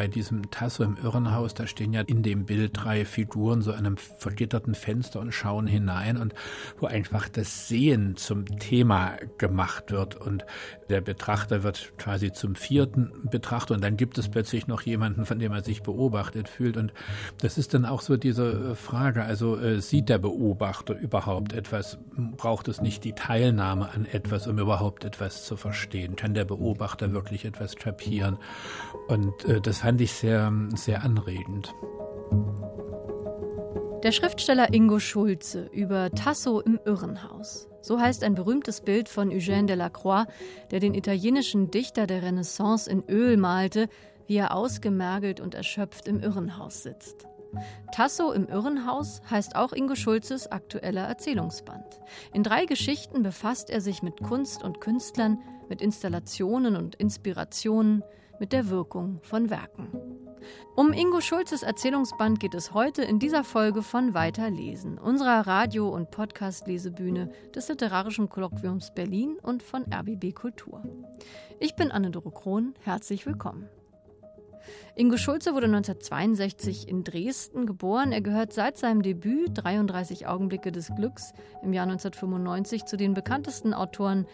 bei diesem Tasso im Irrenhaus, da stehen ja in dem Bild drei Figuren so einem vergitterten Fenster und schauen hinein und wo einfach das Sehen zum Thema gemacht wird und der Betrachter wird quasi zum vierten Betrachter und dann gibt es plötzlich noch jemanden, von dem er sich beobachtet fühlt und das ist dann auch so diese Frage, also äh, sieht der Beobachter überhaupt etwas? Braucht es nicht die Teilnahme an etwas, um überhaupt etwas zu verstehen? Kann der Beobachter wirklich etwas kapieren? Und äh, das fand ich sehr, sehr anregend. Der Schriftsteller Ingo Schulze über Tasso im Irrenhaus. So heißt ein berühmtes Bild von Eugène Delacroix, der den italienischen Dichter der Renaissance in Öl malte, wie er ausgemergelt und erschöpft im Irrenhaus sitzt. Tasso im Irrenhaus heißt auch Ingo Schulzes aktueller Erzählungsband. In drei Geschichten befasst er sich mit Kunst und Künstlern, mit Installationen und Inspirationen, mit der Wirkung von Werken. Um Ingo Schulzes Erzählungsband geht es heute in dieser Folge von Weiterlesen, unserer Radio- und Podcast-Lesebühne des Literarischen Kolloquiums Berlin und von RBB Kultur. Ich bin Anne-Doro Krohn, herzlich willkommen. Ingo Schulze wurde 1962 in Dresden geboren. Er gehört seit seinem Debüt 33 Augenblicke des Glücks im Jahr 1995 zu den bekanntesten Autoren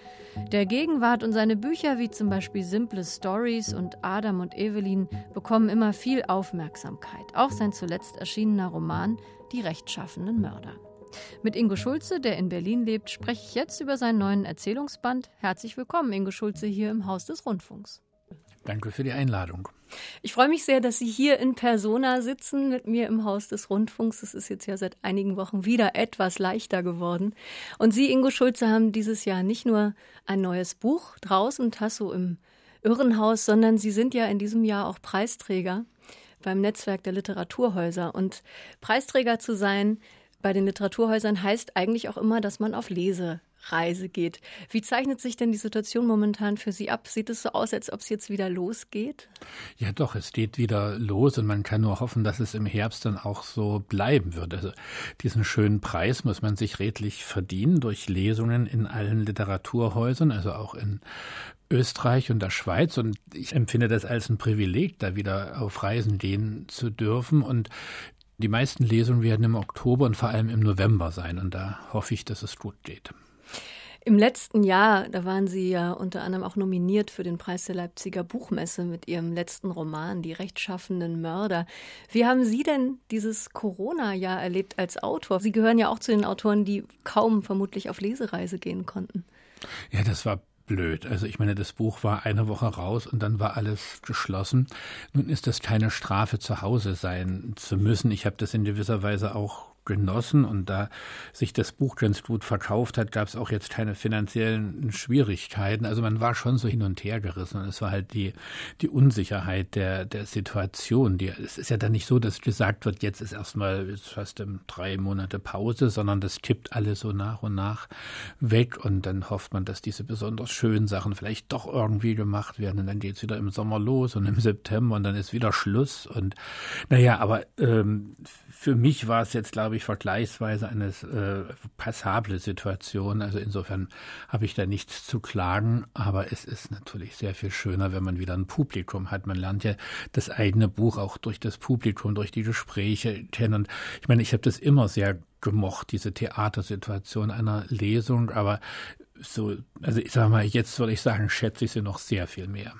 der Gegenwart und seine Bücher wie zum Beispiel Simple Stories und Adam und Evelyn bekommen immer viel Aufmerksamkeit. Auch sein zuletzt erschienener Roman Die rechtschaffenen Mörder. Mit Ingo Schulze, der in Berlin lebt, spreche ich jetzt über seinen neuen Erzählungsband. Herzlich willkommen, Ingo Schulze, hier im Haus des Rundfunks. Danke für die Einladung. Ich freue mich sehr, dass Sie hier in Persona sitzen mit mir im Haus des Rundfunks. Es ist jetzt ja seit einigen Wochen wieder etwas leichter geworden. Und Sie, Ingo Schulze, haben dieses Jahr nicht nur ein neues Buch draußen, Tasso im Irrenhaus, sondern Sie sind ja in diesem Jahr auch Preisträger beim Netzwerk der Literaturhäuser. Und Preisträger zu sein bei den Literaturhäusern heißt eigentlich auch immer, dass man auf Lese Reise geht. Wie zeichnet sich denn die Situation momentan für Sie ab? Sieht es so aus, als ob es jetzt wieder losgeht? Ja, doch, es geht wieder los und man kann nur hoffen, dass es im Herbst dann auch so bleiben wird. Also diesen schönen Preis muss man sich redlich verdienen durch Lesungen in allen Literaturhäusern, also auch in Österreich und der Schweiz und ich empfinde das als ein Privileg, da wieder auf Reisen gehen zu dürfen und die meisten Lesungen werden im Oktober und vor allem im November sein und da hoffe ich, dass es gut geht. Im letzten Jahr, da waren Sie ja unter anderem auch nominiert für den Preis der Leipziger Buchmesse mit Ihrem letzten Roman Die rechtschaffenden Mörder. Wie haben Sie denn dieses Corona-Jahr erlebt als Autor? Sie gehören ja auch zu den Autoren, die kaum vermutlich auf Lesereise gehen konnten. Ja, das war blöd. Also ich meine, das Buch war eine Woche raus und dann war alles geschlossen. Nun ist das keine Strafe, zu Hause sein zu müssen. Ich habe das in gewisser Weise auch genossen. Und da sich das Buch ganz gut verkauft hat, gab es auch jetzt keine finanziellen Schwierigkeiten. Also man war schon so hin und her gerissen. Es war halt die, die Unsicherheit der, der Situation. Die, es ist ja dann nicht so, dass gesagt wird, jetzt ist erstmal fast drei Monate Pause, sondern das kippt alles so nach und nach weg. Und dann hofft man, dass diese besonders schönen Sachen vielleicht doch irgendwie gemacht werden. Und dann geht es wieder im Sommer los und im September und dann ist wieder Schluss. Und naja, aber ähm, für mich war es jetzt, glaube ich, ich, vergleichsweise eine äh, passable Situation. Also insofern habe ich da nichts zu klagen, aber es ist natürlich sehr viel schöner, wenn man wieder ein Publikum hat. Man lernt ja das eigene Buch auch durch das Publikum, durch die Gespräche kennen. Ich meine, ich habe das immer sehr gemocht, diese Theatersituation einer Lesung, aber so, also ich sage mal, jetzt würde ich sagen, schätze ich sie noch sehr viel mehr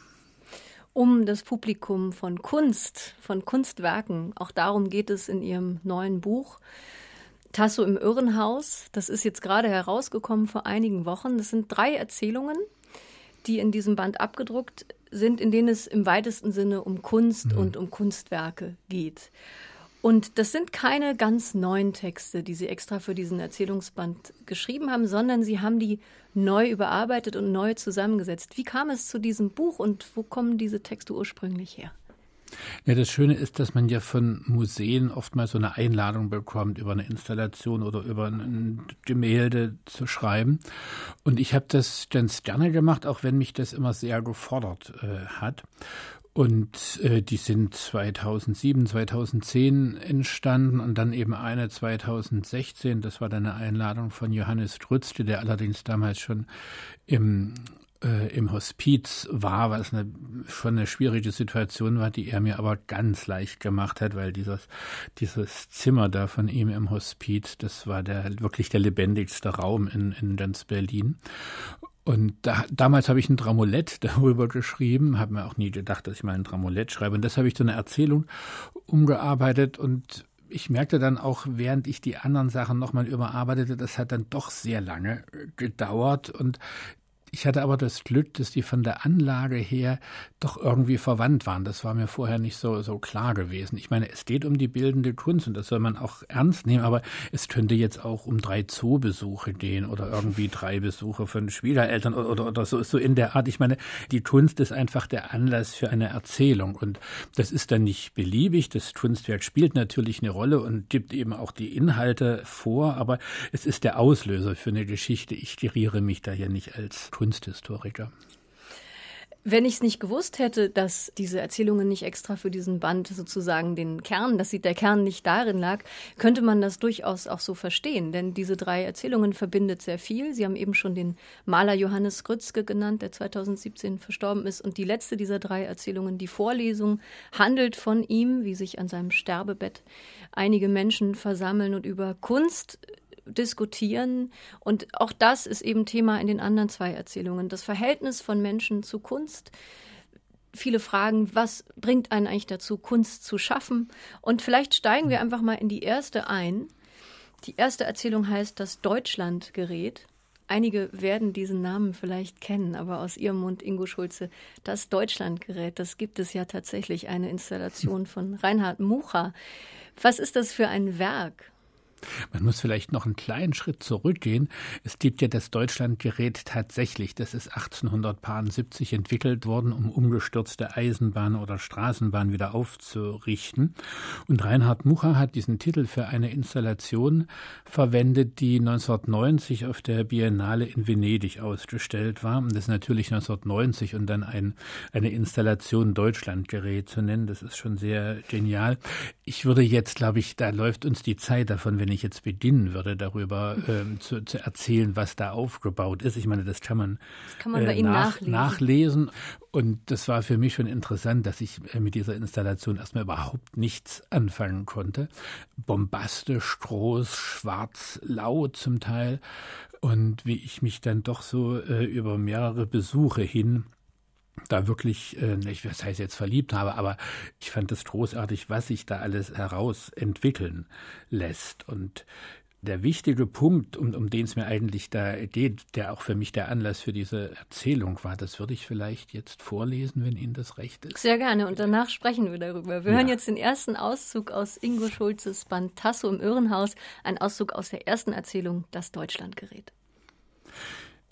um das Publikum von Kunst, von Kunstwerken. Auch darum geht es in ihrem neuen Buch. Tasso im Irrenhaus. Das ist jetzt gerade herausgekommen vor einigen Wochen. Das sind drei Erzählungen, die in diesem Band abgedruckt sind, in denen es im weitesten Sinne um Kunst mhm. und um Kunstwerke geht. Und das sind keine ganz neuen Texte, die Sie extra für diesen Erzählungsband geschrieben haben, sondern Sie haben die neu überarbeitet und neu zusammengesetzt. Wie kam es zu diesem Buch und wo kommen diese Texte ursprünglich her? Ja, das Schöne ist, dass man ja von Museen oftmals so eine Einladung bekommt, über eine Installation oder über ein Gemälde zu schreiben. Und ich habe das ganz gerne gemacht, auch wenn mich das immer sehr gefordert äh, hat. Und äh, die sind 2007, 2010 entstanden und dann eben eine 2016. Das war dann eine Einladung von Johannes Trützle, der allerdings damals schon im äh, im Hospiz war, was eine, schon eine schwierige Situation war, die er mir aber ganz leicht gemacht hat, weil dieses, dieses Zimmer da von ihm im Hospiz, das war der wirklich der lebendigste Raum in, in ganz Berlin. Und da, damals habe ich ein Dramolett darüber geschrieben, habe mir auch nie gedacht, dass ich mal ein Dramolett schreibe. Und das habe ich zu einer Erzählung umgearbeitet und ich merkte dann auch, während ich die anderen Sachen nochmal überarbeitete, das hat dann doch sehr lange gedauert und ich hatte aber das Glück, dass die von der Anlage her doch irgendwie verwandt waren. Das war mir vorher nicht so, so klar gewesen. Ich meine, es geht um die bildende Kunst und das soll man auch ernst nehmen, aber es könnte jetzt auch um drei Zoobesuche gehen oder irgendwie drei Besuche von Schwiegereltern oder, oder, oder so, so in der Art. Ich meine, die Kunst ist einfach der Anlass für eine Erzählung und das ist dann nicht beliebig. Das Kunstwerk spielt natürlich eine Rolle und gibt eben auch die Inhalte vor, aber es ist der Auslöser für eine Geschichte. Ich geriere mich da ja nicht als Kunsthistoriker. Wenn ich es nicht gewusst hätte, dass diese Erzählungen nicht extra für diesen Band sozusagen den Kern, dass der Kern nicht darin lag, könnte man das durchaus auch so verstehen. Denn diese drei Erzählungen verbindet sehr viel. Sie haben eben schon den Maler Johannes Grützke genannt, der 2017 verstorben ist. Und die letzte dieser drei Erzählungen, die Vorlesung, handelt von ihm, wie sich an seinem Sterbebett einige Menschen versammeln und über Kunst diskutieren. Und auch das ist eben Thema in den anderen zwei Erzählungen. Das Verhältnis von Menschen zu Kunst. Viele fragen, was bringt einen eigentlich dazu, Kunst zu schaffen? Und vielleicht steigen wir einfach mal in die erste ein. Die erste Erzählung heißt Das Deutschlandgerät. Einige werden diesen Namen vielleicht kennen, aber aus Ihrem Mund, Ingo Schulze, das Deutschlandgerät, das gibt es ja tatsächlich, eine Installation von Reinhard Mucha. Was ist das für ein Werk? Man muss vielleicht noch einen kleinen Schritt zurückgehen. Es gibt ja das Deutschlandgerät tatsächlich. Das ist 1870 entwickelt worden, um umgestürzte Eisenbahn oder Straßenbahn wieder aufzurichten. Und Reinhard Mucha hat diesen Titel für eine Installation verwendet, die 1990 auf der Biennale in Venedig ausgestellt war. Und das ist natürlich 1990 und dann ein, eine Installation Deutschlandgerät zu nennen. Das ist schon sehr genial. Ich würde jetzt, glaube ich, da läuft uns die Zeit davon, wenn ich jetzt beginnen würde, darüber ähm, zu, zu, erzählen, was da aufgebaut ist. Ich meine, das kann man, das kann man äh, nach, nachlesen. nachlesen. Und das war für mich schon interessant, dass ich äh, mit dieser Installation erstmal überhaupt nichts anfangen konnte. Bombastisch, groß, schwarz, laut zum Teil. Und wie ich mich dann doch so äh, über mehrere Besuche hin da wirklich, äh, ich was heißt jetzt verliebt habe, aber ich fand es großartig, was sich da alles herausentwickeln lässt. Und der wichtige Punkt, um, um den es mir eigentlich da geht, der auch für mich der Anlass für diese Erzählung war, das würde ich vielleicht jetzt vorlesen, wenn Ihnen das recht ist. Sehr gerne und danach sprechen wir darüber. Wir ja. hören jetzt den ersten Auszug aus Ingo Schulzes Band Tasso im Irrenhaus, ein Auszug aus der ersten Erzählung Das Deutschlandgerät.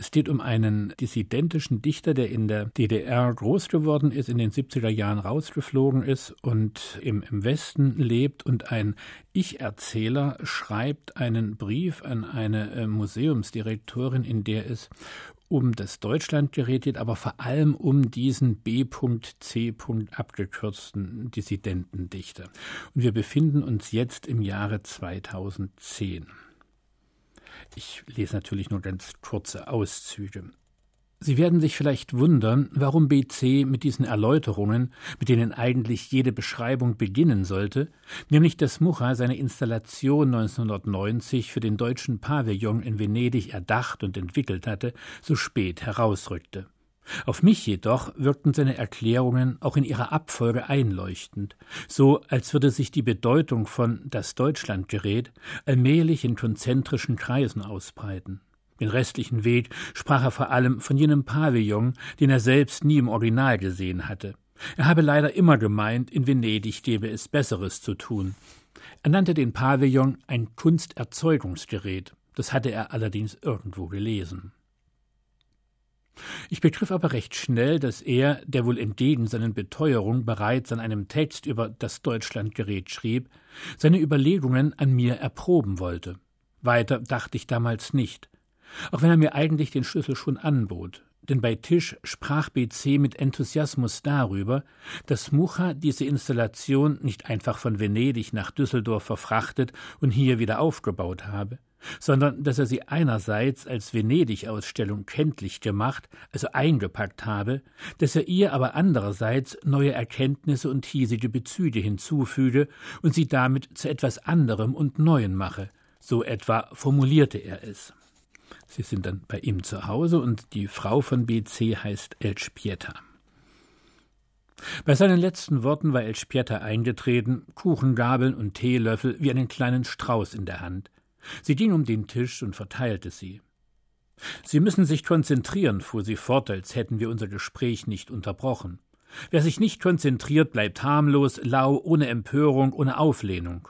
Es geht um einen dissidentischen Dichter, der in der DDR groß geworden ist, in den 70er Jahren rausgeflogen ist und im, im Westen lebt und ein Ich-Erzähler schreibt einen Brief an eine äh, Museumsdirektorin, in der es um das Deutschlandgerät geht, aber vor allem um diesen B.C. abgekürzten Dissidentendichter. Und wir befinden uns jetzt im Jahre 2010. Ich lese natürlich nur ganz kurze Auszüge. Sie werden sich vielleicht wundern, warum BC mit diesen Erläuterungen, mit denen eigentlich jede Beschreibung beginnen sollte, nämlich dass Mucha seine Installation 1990 für den deutschen Pavillon in Venedig erdacht und entwickelt hatte, so spät herausrückte. Auf mich jedoch wirkten seine Erklärungen auch in ihrer Abfolge einleuchtend, so als würde sich die Bedeutung von das Deutschlandgerät allmählich in konzentrischen Kreisen ausbreiten. Den restlichen Weg sprach er vor allem von jenem Pavillon, den er selbst nie im Original gesehen hatte. Er habe leider immer gemeint, in Venedig gäbe es Besseres zu tun. Er nannte den Pavillon ein Kunsterzeugungsgerät. Das hatte er allerdings irgendwo gelesen. Ich begriff aber recht schnell, dass er, der wohl entgegen seinen Beteuerungen bereits an einem Text über das Deutschlandgerät schrieb, seine Überlegungen an mir erproben wollte. Weiter dachte ich damals nicht, auch wenn er mir eigentlich den Schlüssel schon anbot. Denn bei Tisch sprach BC mit Enthusiasmus darüber, dass Mucha diese Installation nicht einfach von Venedig nach Düsseldorf verfrachtet und hier wieder aufgebaut habe, sondern dass er sie einerseits als Venedig-Ausstellung kenntlich gemacht, also eingepackt habe, dass er ihr aber andererseits neue Erkenntnisse und hiesige Bezüge hinzufüge und sie damit zu etwas anderem und Neuem mache, so etwa formulierte er es. Sie sind dann bei ihm zu Hause und die Frau von BC heißt Elżbieta. Bei seinen letzten Worten war Elżbieta eingetreten, Kuchengabeln und Teelöffel wie einen kleinen Strauß in der Hand. Sie ging um den Tisch und verteilte sie. Sie müssen sich konzentrieren, fuhr sie fort, als hätten wir unser Gespräch nicht unterbrochen. Wer sich nicht konzentriert, bleibt harmlos, lau, ohne Empörung, ohne Auflehnung.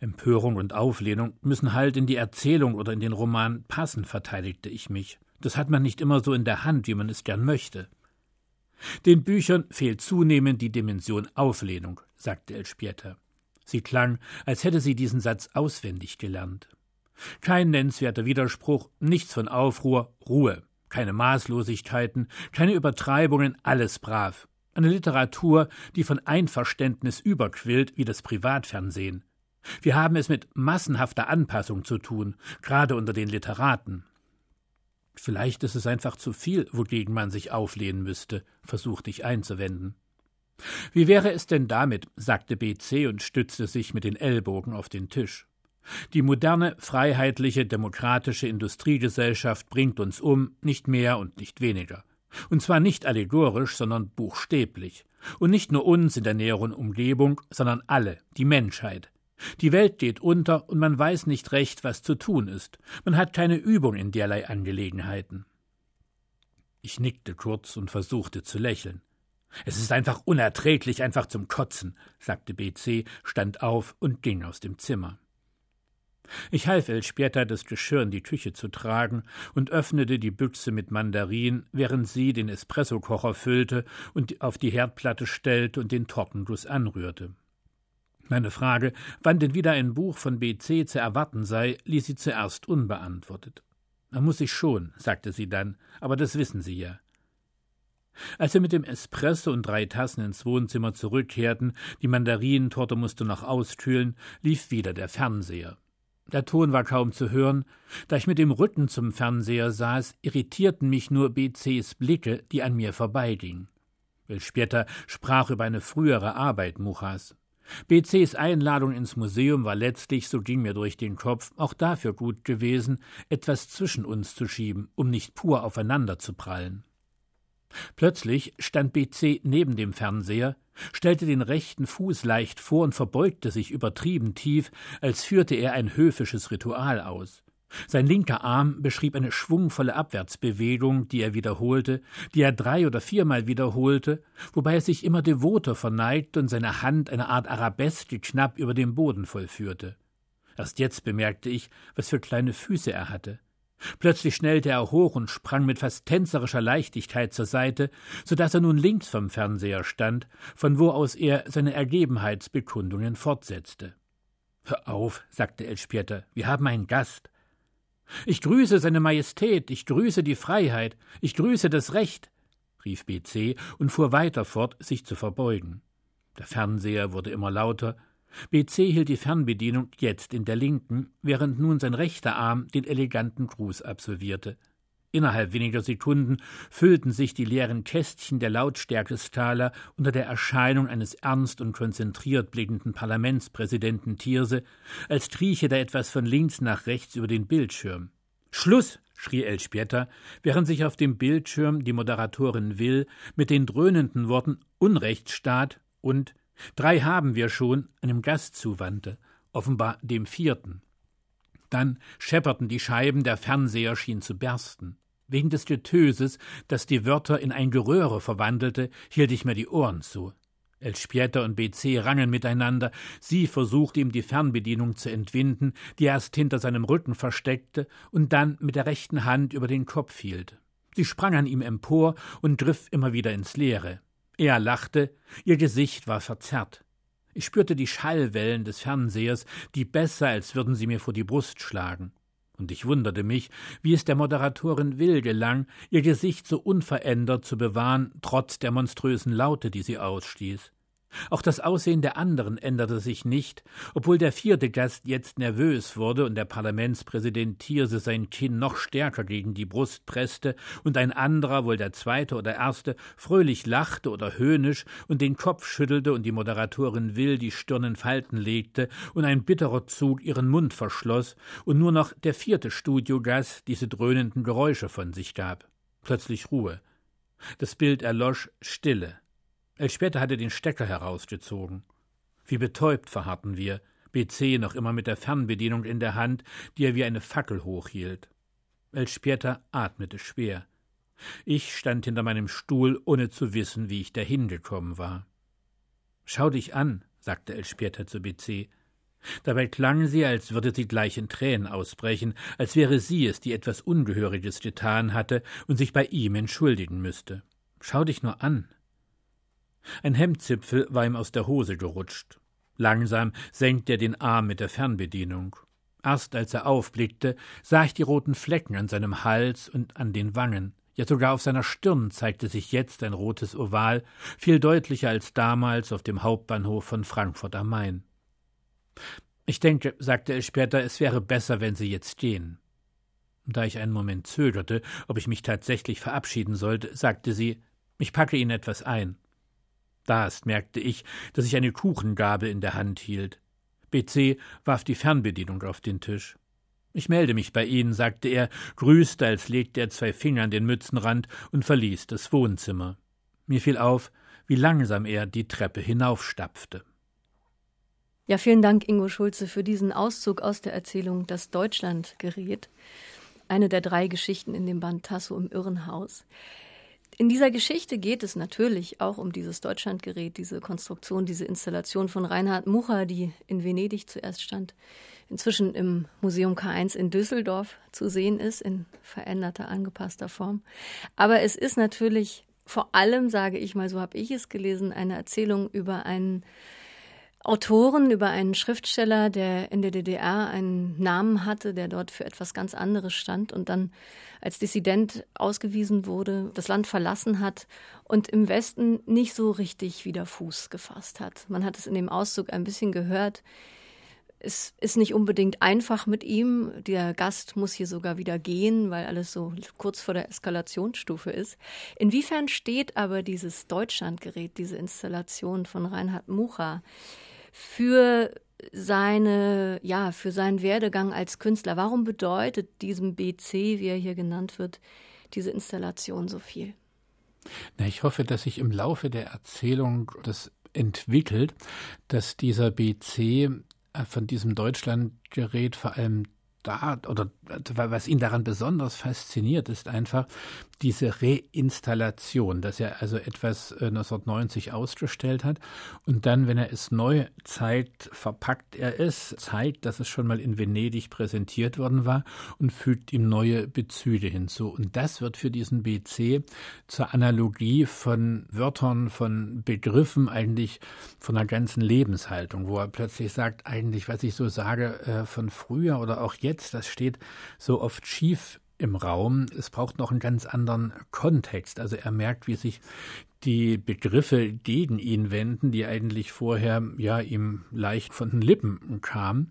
Empörung und Auflehnung müssen halt in die Erzählung oder in den Roman passen, verteidigte ich mich. Das hat man nicht immer so in der Hand, wie man es gern möchte. Den Büchern fehlt zunehmend die Dimension Auflehnung, sagte Elspieta. Sie klang, als hätte sie diesen Satz auswendig gelernt. Kein nennenswerter Widerspruch, nichts von Aufruhr, Ruhe, keine Maßlosigkeiten, keine Übertreibungen, alles brav. Eine Literatur, die von Einverständnis überquillt wie das Privatfernsehen. Wir haben es mit massenhafter Anpassung zu tun, gerade unter den Literaten. Vielleicht ist es einfach zu viel, wogegen man sich auflehnen müsste, versuchte ich einzuwenden. Wie wäre es denn damit, sagte BC und stützte sich mit den Ellbogen auf den Tisch. Die moderne, freiheitliche, demokratische Industriegesellschaft bringt uns um, nicht mehr und nicht weniger. Und zwar nicht allegorisch, sondern buchstäblich. Und nicht nur uns in der näheren Umgebung, sondern alle, die Menschheit. Die Welt geht unter und man weiß nicht recht, was zu tun ist. Man hat keine Übung in derlei Angelegenheiten. Ich nickte kurz und versuchte zu lächeln. Es ist einfach unerträglich, einfach zum Kotzen, sagte BC, stand auf und ging aus dem Zimmer. Ich half Elspieta, das Geschirr in die Küche zu tragen und öffnete die Büchse mit Mandarin, während sie den Espressokocher füllte und auf die Herdplatte stellte und den Tortenguss anrührte. Meine Frage, wann denn wieder ein Buch von BC zu erwarten sei, ließ sie zuerst unbeantwortet. Da muss ich schon, sagte sie dann, aber das wissen Sie ja. Als wir mit dem Espresso und drei Tassen ins Wohnzimmer zurückkehrten, die Mandarinentorte musste noch auskühlen, lief wieder der Fernseher. Der Ton war kaum zu hören. Da ich mit dem Rücken zum Fernseher saß, irritierten mich nur BCs Blicke, die an mir vorbeigingen. Elspieta sprach über eine frühere Arbeit Muchas. BCs Einladung ins Museum war letztlich, so ging mir durch den Kopf, auch dafür gut gewesen, etwas zwischen uns zu schieben, um nicht pur aufeinander zu prallen. Plötzlich stand BC neben dem Fernseher, stellte den rechten Fuß leicht vor und verbeugte sich übertrieben tief, als führte er ein höfisches Ritual aus. Sein linker Arm beschrieb eine schwungvolle Abwärtsbewegung, die er wiederholte, die er drei oder viermal wiederholte, wobei er sich immer devoter verneigte und seine Hand eine Art Arabeske knapp über dem Boden vollführte. Erst jetzt bemerkte ich, was für kleine Füße er hatte. Plötzlich schnellte er hoch und sprang mit fast tänzerischer Leichtigkeit zur Seite, so dass er nun links vom Fernseher stand, von wo aus er seine Ergebenheitsbekundungen fortsetzte. Hör auf, sagte Elspieta, wir haben einen Gast. Ich grüße Seine Majestät, ich grüße die Freiheit, ich grüße das Recht, rief BC und fuhr weiter fort, sich zu verbeugen. Der Fernseher wurde immer lauter, BC hielt die Fernbedienung jetzt in der linken, während nun sein rechter Arm den eleganten Gruß absolvierte. Innerhalb weniger Sekunden füllten sich die leeren Kästchen der Lautstärkeskala unter der Erscheinung eines ernst und konzentriert blickenden Parlamentspräsidenten Thierse, als trieche da etwas von links nach rechts über den Bildschirm. Schluss! schrie Elspieta, während sich auf dem Bildschirm die Moderatorin Will mit den dröhnenden Worten Unrechtsstaat und Drei haben wir schon einem Gast zuwandte, offenbar dem vierten. Dann schepperten die Scheiben, der Fernseher schien zu bersten. Wegen des Getöses, das die Wörter in ein Geröhre verwandelte, hielt ich mir die Ohren zu. Elspieta und BC rangen miteinander. Sie versuchte ihm die Fernbedienung zu entwinden, die er erst hinter seinem Rücken versteckte und dann mit der rechten Hand über den Kopf hielt. Sie sprang an ihm empor und griff immer wieder ins Leere. Er lachte, ihr Gesicht war verzerrt. Ich spürte die Schallwellen des Fernsehers, die besser, als würden sie mir vor die Brust schlagen. Und ich wunderte mich, wie es der Moderatorin Will gelang, ihr Gesicht so unverändert zu bewahren, trotz der monströsen Laute, die sie ausstieß. Auch das Aussehen der anderen änderte sich nicht, obwohl der vierte Gast jetzt nervös wurde und der Parlamentspräsident Thierse sein Kinn noch stärker gegen die Brust presste und ein anderer, wohl der zweite oder erste, fröhlich lachte oder höhnisch und den Kopf schüttelte und die Moderatorin Will die Stirn in Falten legte und ein bitterer Zug ihren Mund verschloss und nur noch der vierte Studiogast diese dröhnenden Geräusche von sich gab. Plötzlich Ruhe. Das Bild erlosch Stille. Elspäter hatte den Stecker herausgezogen. Wie betäubt verharrten wir, BC noch immer mit der Fernbedienung in der Hand, die er wie eine Fackel hochhielt. Elspäter atmete schwer. Ich stand hinter meinem Stuhl, ohne zu wissen, wie ich dahin gekommen war. Schau dich an, sagte Elspäter zu BC. Dabei klang sie, als würde sie gleich in Tränen ausbrechen, als wäre sie es, die etwas Ungehöriges getan hatte und sich bei ihm entschuldigen müsste. Schau dich nur an. Ein Hemdzipfel war ihm aus der Hose gerutscht. Langsam senkte er den Arm mit der Fernbedienung. Erst als er aufblickte, sah ich die roten Flecken an seinem Hals und an den Wangen. Ja, sogar auf seiner Stirn zeigte sich jetzt ein rotes Oval, viel deutlicher als damals auf dem Hauptbahnhof von Frankfurt am Main. Ich denke, sagte er später, es wäre besser, wenn Sie jetzt gehen. Da ich einen Moment zögerte, ob ich mich tatsächlich verabschieden sollte, sagte sie, ich packe Ihnen etwas ein. Das merkte ich, dass ich eine Kuchengabel in der Hand hielt. BC warf die Fernbedienung auf den Tisch. Ich melde mich bei Ihnen, sagte er, grüßte, als legte er zwei Finger an den Mützenrand und verließ das Wohnzimmer. Mir fiel auf, wie langsam er die Treppe hinaufstapfte. Ja, vielen Dank, Ingo Schulze, für diesen Auszug aus der Erzählung Das Deutschland gerät. Eine der drei Geschichten in dem Band Tasso im Irrenhaus. In dieser Geschichte geht es natürlich auch um dieses Deutschlandgerät, diese Konstruktion, diese Installation von Reinhard Mucha, die in Venedig zuerst stand, inzwischen im Museum K1 in Düsseldorf zu sehen ist, in veränderter, angepasster Form. Aber es ist natürlich vor allem, sage ich mal, so habe ich es gelesen, eine Erzählung über einen Autoren, über einen Schriftsteller, der in der DDR einen Namen hatte, der dort für etwas ganz anderes stand und dann als Dissident ausgewiesen wurde, das Land verlassen hat und im Westen nicht so richtig wieder Fuß gefasst hat. Man hat es in dem Auszug ein bisschen gehört. Es ist nicht unbedingt einfach mit ihm. Der Gast muss hier sogar wieder gehen, weil alles so kurz vor der Eskalationsstufe ist. Inwiefern steht aber dieses Deutschlandgerät, diese Installation von Reinhard Mucha, für seine, ja, für seinen Werdegang als Künstler. Warum bedeutet diesem BC, wie er hier genannt wird, diese Installation so viel? Na, ich hoffe, dass sich im Laufe der Erzählung das entwickelt, dass dieser BC äh, von diesem Deutschlandgerät vor allem da oder was ihn daran besonders fasziniert, ist einfach diese Reinstallation, dass er also etwas 1990 äh, ausgestellt hat und dann, wenn er es neu zeigt, verpackt er es, zeigt, dass es schon mal in Venedig präsentiert worden war und fügt ihm neue Bezüge hinzu. Und das wird für diesen BC zur Analogie von Wörtern, von Begriffen, eigentlich von einer ganzen Lebenshaltung, wo er plötzlich sagt, eigentlich, was ich so sage äh, von früher oder auch jetzt, das steht so oft schief im Raum. Es braucht noch einen ganz anderen Kontext. Also er merkt, wie sich die Begriffe gegen ihn wenden, die eigentlich vorher ja ihm leicht von den Lippen kamen.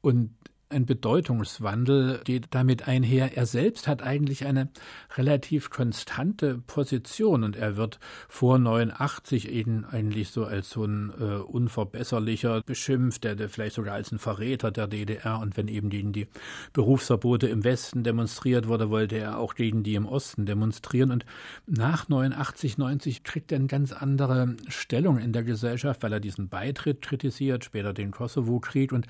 Und ein Bedeutungswandel geht damit einher. Er selbst hat eigentlich eine relativ konstante Position und er wird vor 89 eben eigentlich so als so ein äh, unverbesserlicher beschimpft, der, der vielleicht sogar als ein Verräter der DDR und wenn eben gegen die Berufsverbote im Westen demonstriert wurde, wollte er auch gegen die im Osten demonstrieren. Und nach 89, 90 kriegt er eine ganz andere Stellung in der Gesellschaft, weil er diesen Beitritt kritisiert, später den Kosovo-Krieg. Und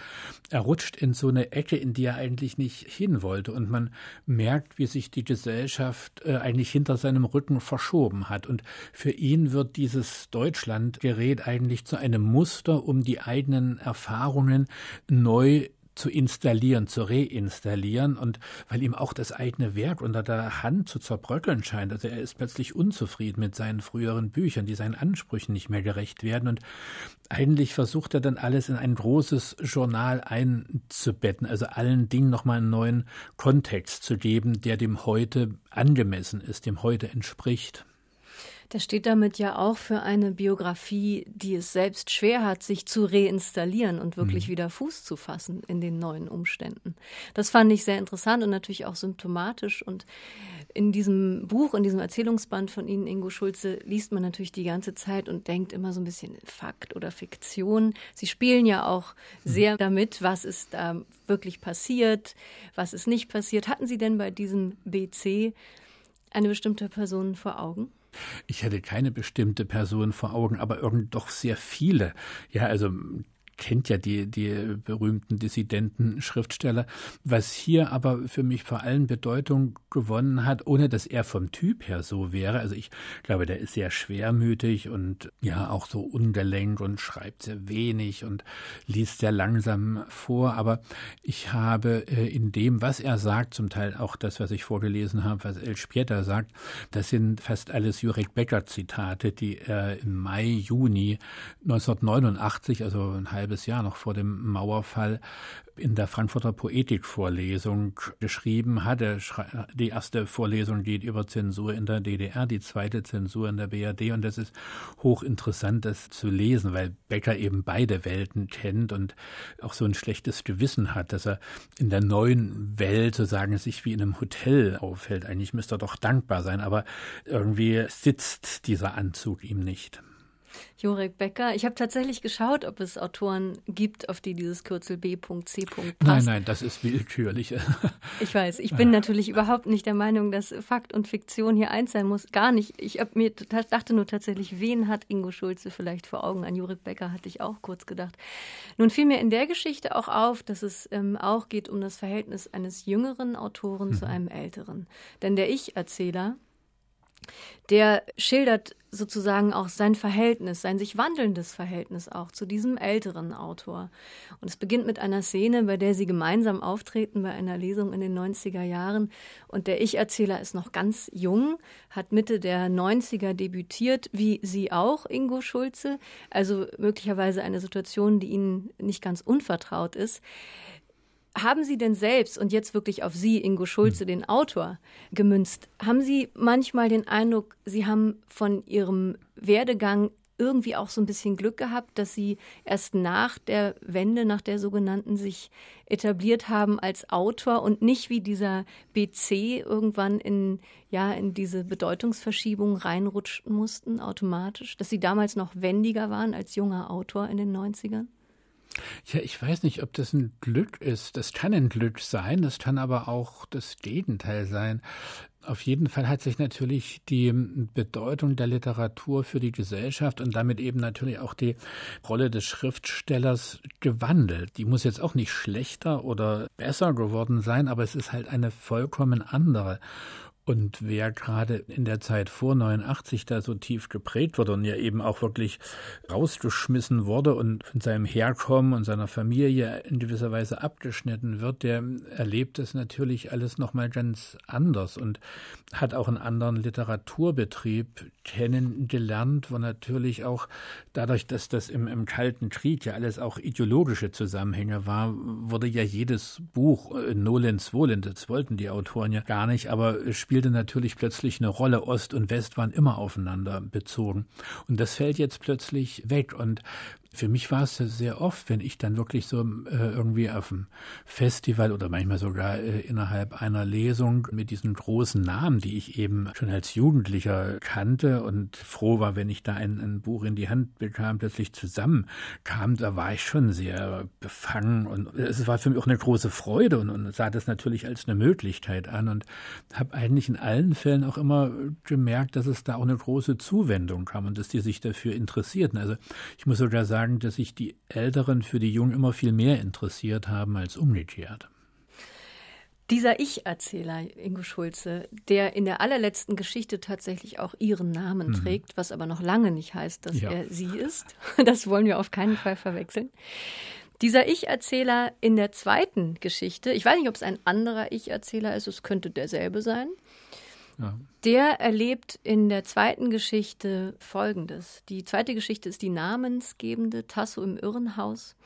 er rutscht in so eine Ecke, in die er eigentlich nicht hin wollte. Und man merkt, wie sich die Gesellschaft äh, eigentlich hinter seinem Rücken verschoben hat. Und für ihn wird dieses Deutschlandgerät eigentlich zu einem Muster, um die eigenen Erfahrungen neu zu installieren, zu reinstallieren und weil ihm auch das eigene Werk unter der Hand zu zerbröckeln scheint. Also er ist plötzlich unzufrieden mit seinen früheren Büchern, die seinen Ansprüchen nicht mehr gerecht werden und eigentlich versucht er dann alles in ein großes Journal einzubetten, also allen Dingen nochmal einen neuen Kontext zu geben, der dem heute angemessen ist, dem heute entspricht. Der steht damit ja auch für eine Biografie, die es selbst schwer hat, sich zu reinstallieren und wirklich mhm. wieder Fuß zu fassen in den neuen Umständen. Das fand ich sehr interessant und natürlich auch symptomatisch. Und in diesem Buch, in diesem Erzählungsband von Ihnen, Ingo Schulze, liest man natürlich die ganze Zeit und denkt immer so ein bisschen Fakt oder Fiktion. Sie spielen ja auch mhm. sehr damit, was ist da wirklich passiert, was ist nicht passiert. Hatten Sie denn bei diesem BC eine bestimmte Person vor Augen? Ich hätte keine bestimmte Person vor Augen, aber irgend doch sehr viele. Ja, also kennt ja die, die berühmten dissidenten Schriftsteller. Was hier aber für mich vor allem Bedeutung gewonnen hat, ohne dass er vom Typ her so wäre. Also ich glaube, der ist sehr schwermütig und ja auch so ungelenk und schreibt sehr wenig und liest sehr langsam vor. Aber ich habe äh, in dem, was er sagt, zum Teil auch das, was ich vorgelesen habe, was Elspieta sagt, das sind fast alles Jurek Becker Zitate, die er im Mai, Juni 1989, also ein halbes halbes Jahr noch vor dem Mauerfall in der Frankfurter Poetikvorlesung geschrieben hatte. Die erste Vorlesung geht über Zensur in der DDR, die zweite Zensur in der BRD und das ist hochinteressant, das zu lesen, weil Becker eben beide Welten kennt und auch so ein schlechtes Gewissen hat, dass er in der neuen Welt sozusagen sich wie in einem Hotel aufhält. Eigentlich müsste er doch dankbar sein, aber irgendwie sitzt dieser Anzug ihm nicht. Jurek Becker. Ich habe tatsächlich geschaut, ob es Autoren gibt, auf die dieses Kürzel B.C. passt. Nein, nein, das ist willkürlich. ich weiß, ich bin natürlich überhaupt nicht der Meinung, dass Fakt und Fiktion hier eins sein muss. Gar nicht. Ich mir dachte nur tatsächlich, wen hat Ingo Schulze vielleicht vor Augen? An Jurek Becker hatte ich auch kurz gedacht. Nun fiel mir in der Geschichte auch auf, dass es ähm, auch geht um das Verhältnis eines jüngeren Autoren mhm. zu einem älteren. Denn der Ich-Erzähler, der schildert sozusagen auch sein Verhältnis, sein sich wandelndes Verhältnis auch zu diesem älteren Autor. Und es beginnt mit einer Szene, bei der sie gemeinsam auftreten bei einer Lesung in den 90er Jahren. Und der Ich-Erzähler ist noch ganz jung, hat Mitte der 90er debütiert, wie sie auch, Ingo Schulze. Also möglicherweise eine Situation, die ihnen nicht ganz unvertraut ist. Haben Sie denn selbst, und jetzt wirklich auf Sie, Ingo Schulze, hm. den Autor, gemünzt, haben Sie manchmal den Eindruck, Sie haben von Ihrem Werdegang irgendwie auch so ein bisschen Glück gehabt, dass Sie erst nach der Wende, nach der sogenannten, sich etabliert haben als Autor und nicht wie dieser BC irgendwann in, ja, in diese Bedeutungsverschiebung reinrutschen mussten, automatisch, dass Sie damals noch wendiger waren als junger Autor in den 90ern? Ja, ich weiß nicht, ob das ein Glück ist. Das kann ein Glück sein, das kann aber auch das Gegenteil sein. Auf jeden Fall hat sich natürlich die Bedeutung der Literatur für die Gesellschaft und damit eben natürlich auch die Rolle des Schriftstellers gewandelt. Die muss jetzt auch nicht schlechter oder besser geworden sein, aber es ist halt eine vollkommen andere. Und wer gerade in der Zeit vor 89 da so tief geprägt wurde und ja eben auch wirklich rausgeschmissen wurde und von seinem Herkommen und seiner Familie in gewisser Weise abgeschnitten wird, der erlebt das natürlich alles nochmal ganz anders und hat auch einen anderen Literaturbetrieb kennengelernt, wo natürlich auch dadurch, dass das im, im Kalten Krieg ja alles auch ideologische Zusammenhänge war, wurde ja jedes Buch äh, Nolens Wohlend, das wollten die Autoren ja gar nicht, aber spielt spielte natürlich plötzlich eine Rolle. Ost und West waren immer aufeinander bezogen. Und das fällt jetzt plötzlich weg. Und für mich war es sehr oft, wenn ich dann wirklich so äh, irgendwie auf dem Festival oder manchmal sogar äh, innerhalb einer Lesung mit diesen großen Namen, die ich eben schon als Jugendlicher kannte und froh war, wenn ich da ein, ein Buch in die Hand bekam, plötzlich zusammenkam, da war ich schon sehr befangen und es war für mich auch eine große Freude und, und sah das natürlich als eine Möglichkeit an und habe eigentlich in allen Fällen auch immer gemerkt, dass es da auch eine große Zuwendung kam und dass die sich dafür interessierten. Also ich muss sogar sagen, sagen, dass sich die Älteren für die Jungen immer viel mehr interessiert haben als umgekehrt. Dieser Ich-Erzähler, Ingo Schulze, der in der allerletzten Geschichte tatsächlich auch ihren Namen mhm. trägt, was aber noch lange nicht heißt, dass ja. er sie ist. Das wollen wir auf keinen Fall verwechseln. Dieser Ich-Erzähler in der zweiten Geschichte, ich weiß nicht, ob es ein anderer Ich-Erzähler ist, es könnte derselbe sein, der erlebt in der zweiten Geschichte Folgendes. Die zweite Geschichte ist die namensgebende Tasso im Irrenhaus.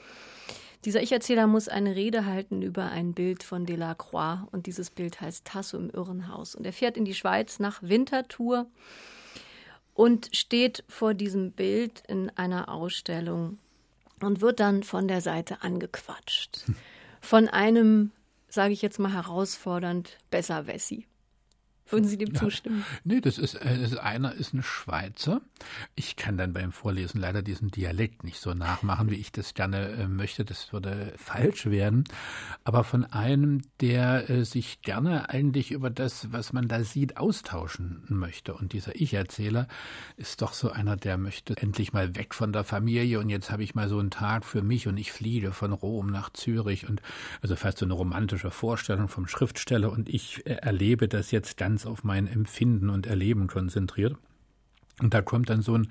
Dieser Ich-Erzähler muss eine Rede halten über ein Bild von Delacroix und dieses Bild heißt Tasso im Irrenhaus. Und er fährt in die Schweiz nach Winterthur und steht vor diesem Bild in einer Ausstellung und wird dann von der Seite angequatscht. Von einem, sage ich jetzt mal herausfordernd, besser Wessi. Würden Sie dem ja. zustimmen? Nee, das ist, äh, das ist, einer ist ein Schweizer. Ich kann dann beim Vorlesen leider diesen Dialekt nicht so nachmachen, wie ich das gerne äh, möchte. Das würde falsch werden. Aber von einem, der äh, sich gerne eigentlich über das, was man da sieht, austauschen möchte. Und dieser Ich-Erzähler ist doch so einer, der möchte endlich mal weg von der Familie und jetzt habe ich mal so einen Tag für mich und ich fliege von Rom nach Zürich und also fast so eine romantische Vorstellung vom Schriftsteller und ich äh, erlebe das jetzt ganz ganz auf mein Empfinden und Erleben konzentriert. Und da kommt dann so ein,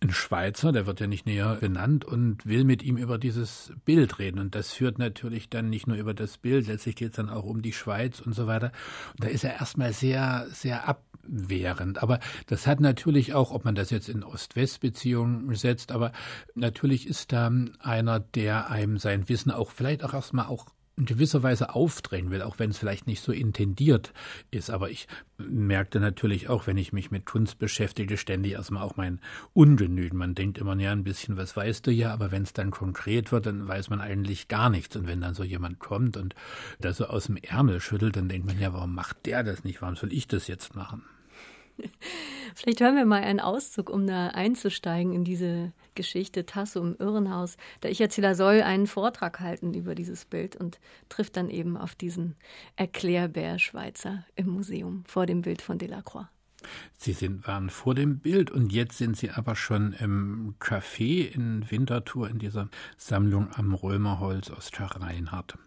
ein Schweizer, der wird ja nicht näher benannt und will mit ihm über dieses Bild reden. Und das führt natürlich dann nicht nur über das Bild, letztlich geht es dann auch um die Schweiz und so weiter. Und da ist er erstmal sehr, sehr abwehrend. Aber das hat natürlich auch, ob man das jetzt in Ost-West-Beziehungen setzt, aber natürlich ist da einer, der einem sein Wissen auch vielleicht auch erstmal auch in gewisser Weise aufdrängen will, auch wenn es vielleicht nicht so intendiert ist. Aber ich merkte natürlich auch, wenn ich mich mit Kunst beschäftige, ständig erstmal auch mein Ungenügen. Man denkt immer, ja, ein bisschen, was weißt du ja, aber wenn es dann konkret wird, dann weiß man eigentlich gar nichts. Und wenn dann so jemand kommt und da so aus dem Ärmel schüttelt, dann denkt man, ja, warum macht der das nicht? Warum soll ich das jetzt machen? Vielleicht hören wir mal einen Auszug, um da einzusteigen in diese Geschichte Tasso im Irrenhaus. Der Ich-Erzähler soll einen Vortrag halten über dieses Bild und trifft dann eben auf diesen Erklärbär Schweizer im Museum vor dem Bild von Delacroix. Sie sind, waren vor dem Bild und jetzt sind Sie aber schon im Café in Winterthur in dieser Sammlung am Römerholz Oster Reinhardt.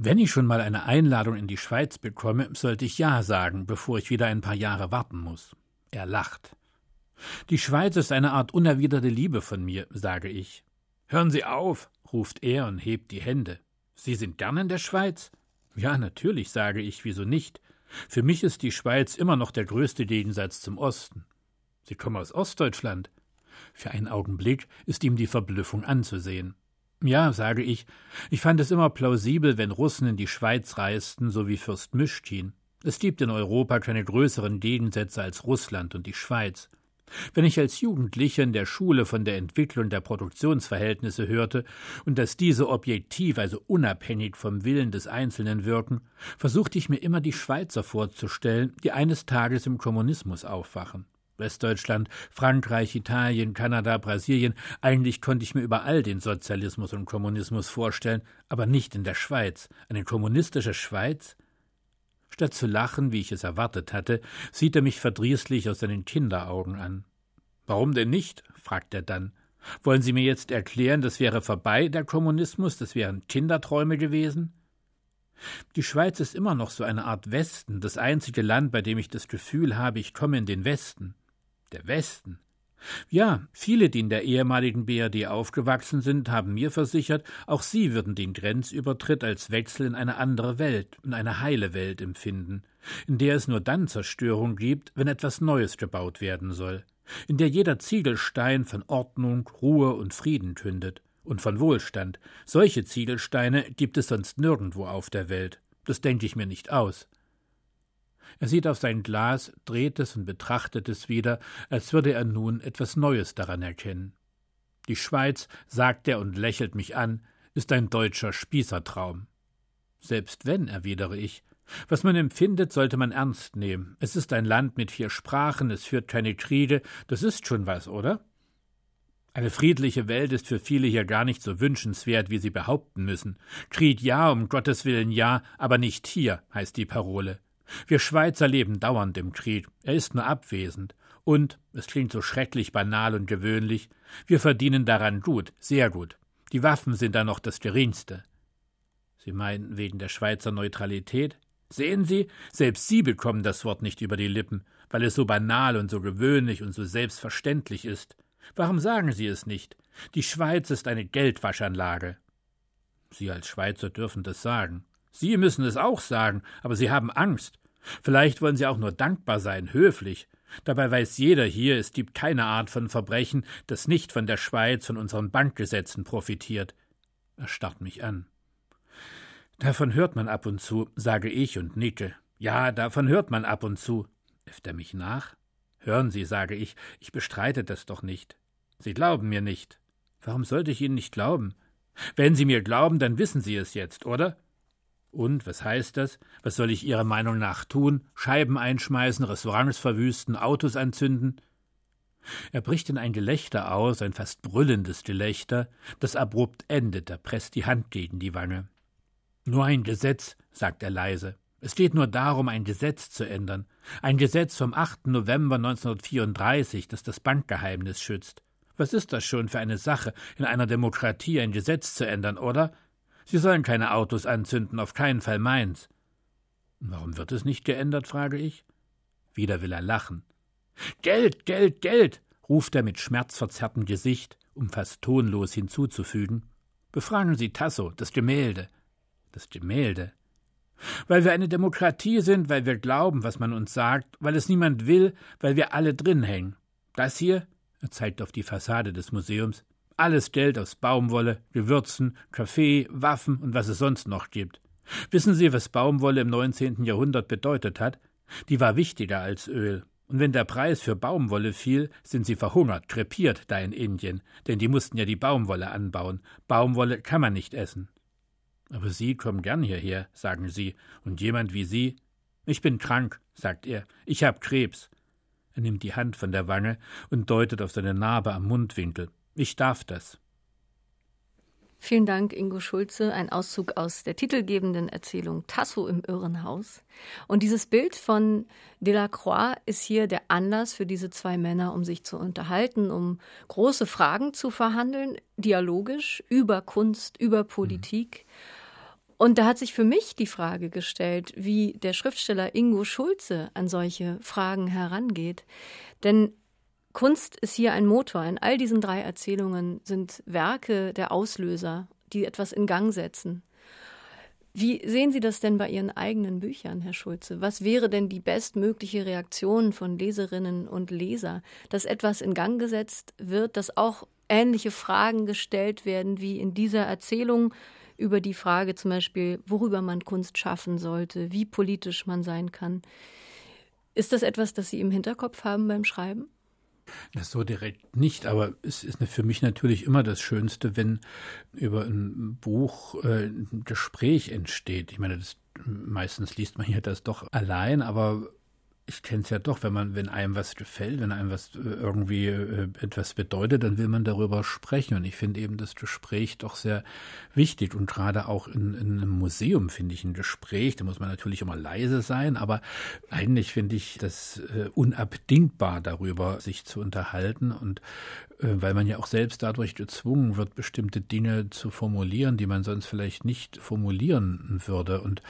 Wenn ich schon mal eine Einladung in die Schweiz bekomme, sollte ich Ja sagen, bevor ich wieder ein paar Jahre warten muss. Er lacht. Die Schweiz ist eine Art unerwiderte Liebe von mir, sage ich. Hören Sie auf, ruft er und hebt die Hände. Sie sind gern in der Schweiz? Ja, natürlich, sage ich, wieso nicht? Für mich ist die Schweiz immer noch der größte Gegensatz zum Osten. Sie kommen aus Ostdeutschland. Für einen Augenblick ist ihm die Verblüffung anzusehen. Ja, sage ich, ich fand es immer plausibel, wenn Russen in die Schweiz reisten, so wie Fürst Mischkin. Es gibt in Europa keine größeren Gegensätze als Russland und die Schweiz. Wenn ich als Jugendlicher in der Schule von der Entwicklung der Produktionsverhältnisse hörte und dass diese objektiv, also unabhängig vom Willen des Einzelnen wirken, versuchte ich mir immer die Schweizer vorzustellen, die eines Tages im Kommunismus aufwachen. Westdeutschland, Frankreich, Italien, Kanada, Brasilien. Eigentlich konnte ich mir überall den Sozialismus und Kommunismus vorstellen, aber nicht in der Schweiz. Eine kommunistische Schweiz? Statt zu lachen, wie ich es erwartet hatte, sieht er mich verdrießlich aus seinen Kinderaugen an. Warum denn nicht? fragt er dann. Wollen Sie mir jetzt erklären, das wäre vorbei, der Kommunismus, das wären Kinderträume gewesen? Die Schweiz ist immer noch so eine Art Westen, das einzige Land, bei dem ich das Gefühl habe, ich komme in den Westen. Der Westen. Ja, viele, die in der ehemaligen BRD aufgewachsen sind, haben mir versichert, auch sie würden den Grenzübertritt als Wechsel in eine andere Welt, in eine heile Welt empfinden, in der es nur dann Zerstörung gibt, wenn etwas Neues gebaut werden soll, in der jeder Ziegelstein von Ordnung, Ruhe und Frieden kündet und von Wohlstand. Solche Ziegelsteine gibt es sonst nirgendwo auf der Welt. Das denke ich mir nicht aus. Er sieht auf sein Glas, dreht es und betrachtet es wieder, als würde er nun etwas Neues daran erkennen. Die Schweiz, sagt er und lächelt mich an, ist ein deutscher Spießertraum. Selbst wenn, erwidere ich, was man empfindet, sollte man ernst nehmen. Es ist ein Land mit vier Sprachen, es führt keine Kriege, das ist schon was, oder? Eine friedliche Welt ist für viele hier gar nicht so wünschenswert, wie sie behaupten müssen. Krieg ja, um Gottes Willen ja, aber nicht hier, heißt die Parole. Wir Schweizer leben dauernd im Krieg, er ist nur abwesend. Und, es klingt so schrecklich banal und gewöhnlich, wir verdienen daran gut, sehr gut. Die Waffen sind da noch das geringste. Sie meinen wegen der Schweizer Neutralität? Sehen Sie, selbst Sie bekommen das Wort nicht über die Lippen, weil es so banal und so gewöhnlich und so selbstverständlich ist. Warum sagen Sie es nicht? Die Schweiz ist eine Geldwaschanlage. Sie als Schweizer dürfen das sagen. Sie müssen es auch sagen, aber Sie haben Angst. Vielleicht wollen Sie auch nur dankbar sein, höflich. Dabei weiß jeder hier, es gibt keine Art von Verbrechen, das nicht von der Schweiz, von unseren Bankgesetzen profitiert. Er starrt mich an. Davon hört man ab und zu, sage ich und nicke. Ja, davon hört man ab und zu. Äfft er mich nach? Hören Sie, sage ich, ich bestreite das doch nicht. Sie glauben mir nicht. Warum sollte ich Ihnen nicht glauben? Wenn Sie mir glauben, dann wissen Sie es jetzt, oder? Und was heißt das? Was soll ich Ihrer Meinung nach tun? Scheiben einschmeißen, Restaurants verwüsten, Autos anzünden? Er bricht in ein Gelächter aus, ein fast brüllendes Gelächter, das abrupt endet, er presst die Hand gegen die Wange. Nur ein Gesetz, sagt er leise. Es geht nur darum, ein Gesetz zu ändern. Ein Gesetz vom 8. November 1934, das das Bankgeheimnis schützt. Was ist das schon für eine Sache, in einer Demokratie ein Gesetz zu ändern, oder? Sie sollen keine Autos anzünden, auf keinen Fall meins. Warum wird es nicht geändert, frage ich. Wieder will er lachen. Geld, Geld, Geld, ruft er mit schmerzverzerrtem Gesicht, um fast tonlos hinzuzufügen. Befragen Sie Tasso, das Gemälde. Das Gemälde. Weil wir eine Demokratie sind, weil wir glauben, was man uns sagt, weil es niemand will, weil wir alle drin hängen. Das hier, er zeigt auf die Fassade des Museums, alles Geld aus Baumwolle, Gewürzen, Kaffee, Waffen und was es sonst noch gibt. Wissen Sie, was Baumwolle im 19. Jahrhundert bedeutet hat? Die war wichtiger als Öl. Und wenn der Preis für Baumwolle fiel, sind sie verhungert, krepiert da in Indien, denn die mussten ja die Baumwolle anbauen. Baumwolle kann man nicht essen. Aber Sie kommen gern hierher, sagen Sie, und jemand wie Sie? Ich bin krank, sagt er, ich hab Krebs. Er nimmt die Hand von der Wange und deutet auf seine Narbe am Mundwinkel. Ich darf das. Vielen Dank, Ingo Schulze. Ein Auszug aus der titelgebenden Erzählung Tasso im Irrenhaus. Und dieses Bild von Delacroix ist hier der Anlass für diese zwei Männer, um sich zu unterhalten, um große Fragen zu verhandeln, dialogisch, über Kunst, über Politik. Und da hat sich für mich die Frage gestellt, wie der Schriftsteller Ingo Schulze an solche Fragen herangeht. Denn Kunst ist hier ein Motor. In all diesen drei Erzählungen sind Werke der Auslöser, die etwas in Gang setzen. Wie sehen Sie das denn bei Ihren eigenen Büchern, Herr Schulze? Was wäre denn die bestmögliche Reaktion von Leserinnen und Leser, dass etwas in Gang gesetzt wird, dass auch ähnliche Fragen gestellt werden wie in dieser Erzählung über die Frage zum Beispiel, worüber man Kunst schaffen sollte, wie politisch man sein kann. Ist das etwas, das Sie im Hinterkopf haben beim Schreiben? Das so direkt nicht, aber es ist für mich natürlich immer das Schönste, wenn über ein Buch äh, ein Gespräch entsteht. Ich meine, das, meistens liest man hier das doch allein, aber ich kenne es ja doch, wenn man, wenn einem was gefällt, wenn einem was äh, irgendwie äh, etwas bedeutet, dann will man darüber sprechen. Und ich finde eben das Gespräch doch sehr wichtig. Und gerade auch in, in einem Museum finde ich ein Gespräch, da muss man natürlich immer leise sein, aber eigentlich finde ich das äh, unabdingbar darüber, sich zu unterhalten. Und weil man ja auch selbst dadurch gezwungen wird, bestimmte Dinge zu formulieren, die man sonst vielleicht nicht formulieren würde. Und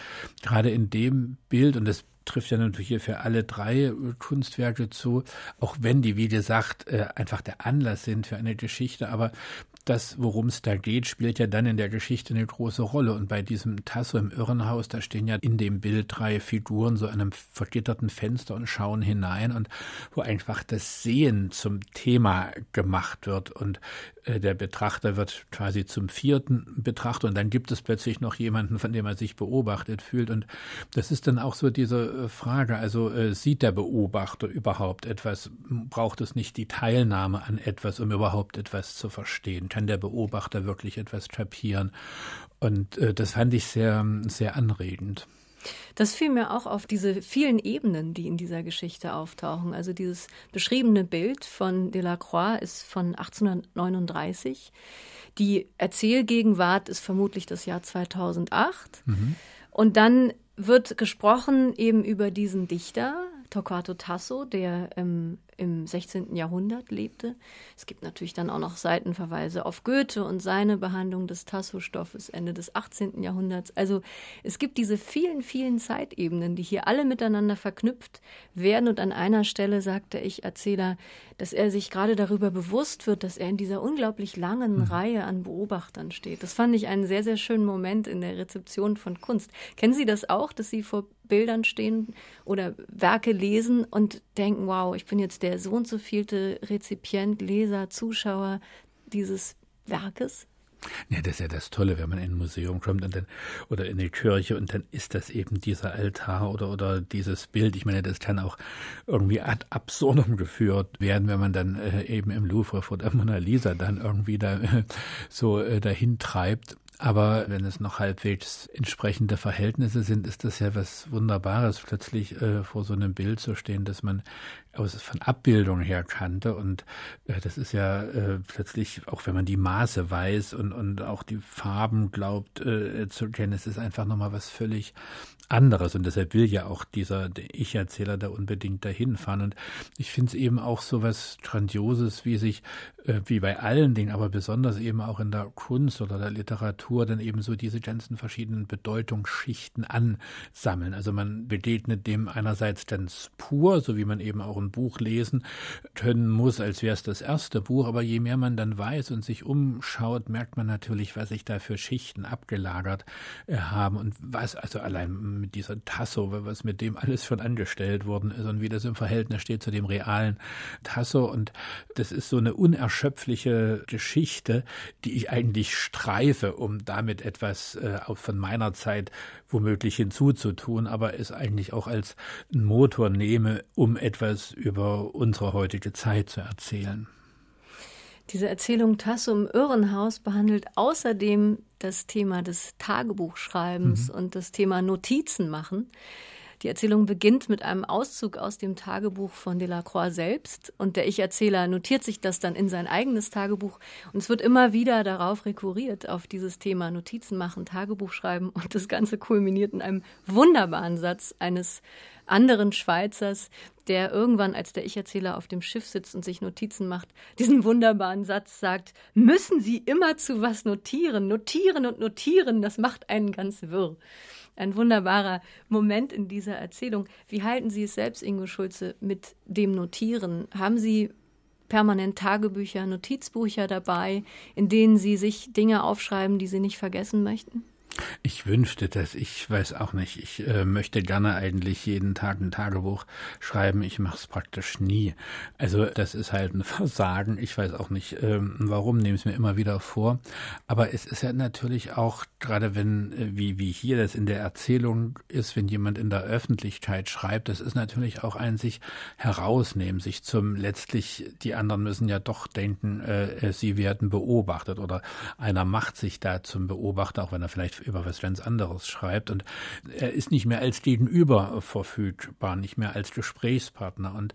gerade in dem Bild, und das trifft ja natürlich hier für alle drei äh, Kunstwerke zu, auch wenn die, wie gesagt, äh, einfach der Anlass sind für eine Geschichte, aber das, worum es da geht, spielt ja dann in der Geschichte eine große Rolle. Und bei diesem Tasso im Irrenhaus, da stehen ja in dem Bild drei Figuren so an einem vergitterten Fenster und schauen hinein und wo einfach das Sehen zum Thema gemacht wird und äh, der Betrachter wird quasi zum vierten Betrachter und dann gibt es plötzlich noch jemanden, von dem er sich beobachtet fühlt. Und das ist dann auch so diese äh, Frage, also äh, sieht der Beobachter überhaupt etwas? Braucht es nicht die Teilnahme an etwas, um überhaupt etwas zu verstehen? Kann der Beobachter wirklich etwas kapieren. Und äh, das fand ich sehr, sehr anregend. Das fiel mir auch auf diese vielen Ebenen, die in dieser Geschichte auftauchen. Also dieses beschriebene Bild von Delacroix ist von 1839. Die Erzählgegenwart ist vermutlich das Jahr 2008. Mhm. Und dann wird gesprochen eben über diesen Dichter, Torquato Tasso, der ähm, im 16. Jahrhundert lebte. Es gibt natürlich dann auch noch Seitenverweise auf Goethe und seine Behandlung des Tasso-Stoffes Ende des 18. Jahrhunderts. Also es gibt diese vielen, vielen Zeitebenen, die hier alle miteinander verknüpft werden. Und an einer Stelle sagte ich Erzähler, dass er sich gerade darüber bewusst wird, dass er in dieser unglaublich langen mhm. Reihe an Beobachtern steht. Das fand ich einen sehr, sehr schönen Moment in der Rezeption von Kunst. Kennen Sie das auch, dass Sie vor Bildern stehen oder Werke lesen und denken, wow, ich bin jetzt der so und so vielte Rezipient, Leser, Zuschauer dieses Werkes? Ja, das ist ja das Tolle, wenn man in ein Museum kommt und dann, oder in die Kirche und dann ist das eben dieser Altar oder, oder dieses Bild. Ich meine, das kann auch irgendwie ad absurdum geführt werden, wenn man dann äh, eben im Louvre vor der Mona Lisa dann irgendwie da äh, so äh, dahin treibt. Aber wenn es noch halbwegs entsprechende Verhältnisse sind, ist das ja was Wunderbares, plötzlich äh, vor so einem Bild zu stehen, dass man aus, von Abbildung her kannte. Und äh, das ist ja äh, plötzlich, auch wenn man die Maße weiß und, und auch die Farben glaubt äh, zu kennen, es ist einfach nochmal was völlig anderes. Und deshalb will ja auch dieser Ich-Erzähler da unbedingt dahin fahren. Und ich finde es eben auch so was Grandioses, wie sich, äh, wie bei allen Dingen, aber besonders eben auch in der Kunst oder der Literatur, dann eben so diese ganzen verschiedenen Bedeutungsschichten ansammeln. Also man begegnet dem einerseits ganz pur, so wie man eben auch Buch lesen können muss, als wäre es das erste Buch. Aber je mehr man dann weiß und sich umschaut, merkt man natürlich, was sich da für Schichten abgelagert äh, haben und was, also allein mit dieser Tasso, was mit dem alles schon angestellt worden ist und wie das im Verhältnis steht zu dem realen Tasso. Und das ist so eine unerschöpfliche Geschichte, die ich eigentlich streife, um damit etwas äh, auch von meiner Zeit womöglich hinzuzutun, aber es eigentlich auch als Motor nehme, um etwas über unsere heutige Zeit zu erzählen. Diese Erzählung Tasso im Irrenhaus behandelt außerdem das Thema des Tagebuchschreibens mhm. und das Thema Notizen machen. Die Erzählung beginnt mit einem Auszug aus dem Tagebuch von Delacroix selbst. Und der Ich-Erzähler notiert sich das dann in sein eigenes Tagebuch. Und es wird immer wieder darauf rekurriert, auf dieses Thema Notizen machen, Tagebuch schreiben. Und das Ganze kulminiert in einem wunderbaren Satz eines anderen Schweizers, der irgendwann, als der Ich-Erzähler auf dem Schiff sitzt und sich Notizen macht, diesen wunderbaren Satz sagt, müssen Sie immer zu was notieren, notieren und notieren, das macht einen ganz wirr ein wunderbarer Moment in dieser Erzählung. Wie halten Sie es selbst, Ingo Schulze, mit dem Notieren? Haben Sie permanent Tagebücher, Notizbücher dabei, in denen Sie sich Dinge aufschreiben, die Sie nicht vergessen möchten? Ich wünschte das, ich weiß auch nicht. Ich äh, möchte gerne eigentlich jeden Tag ein Tagebuch schreiben. Ich mache es praktisch nie. Also das ist halt ein Versagen. Ich weiß auch nicht, ähm, warum, nehme es mir immer wieder vor. Aber es ist ja natürlich auch, gerade wenn, äh, wie, wie hier das in der Erzählung ist, wenn jemand in der Öffentlichkeit schreibt, das ist natürlich auch ein sich herausnehmen, sich zum letztlich, die anderen müssen ja doch denken, äh, sie werden beobachtet oder einer macht sich da zum Beobachter, auch wenn er vielleicht über was ganz anderes schreibt. Und er ist nicht mehr als Gegenüber verfügbar, nicht mehr als Gesprächspartner. Und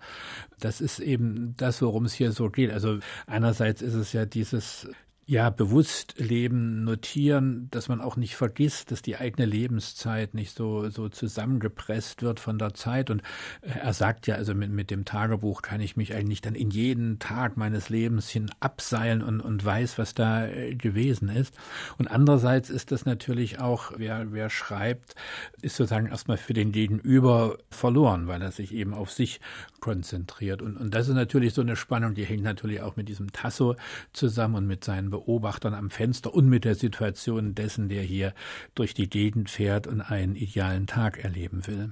das ist eben das, worum es hier so geht. Also einerseits ist es ja dieses ja, bewusst leben, notieren, dass man auch nicht vergisst, dass die eigene Lebenszeit nicht so, so zusammengepresst wird von der Zeit. Und äh, er sagt ja, also mit, mit dem Tagebuch kann ich mich eigentlich dann in jeden Tag meines Lebens hin abseilen und, und weiß, was da äh, gewesen ist. Und andererseits ist das natürlich auch, wer, wer schreibt, ist sozusagen erstmal für den Gegenüber verloren, weil er sich eben auf sich konzentriert. Und, und das ist natürlich so eine Spannung, die hängt natürlich auch mit diesem Tasso zusammen und mit seinen Beobachtern am Fenster und mit der Situation dessen, der hier durch die Gegend fährt und einen idealen Tag erleben will.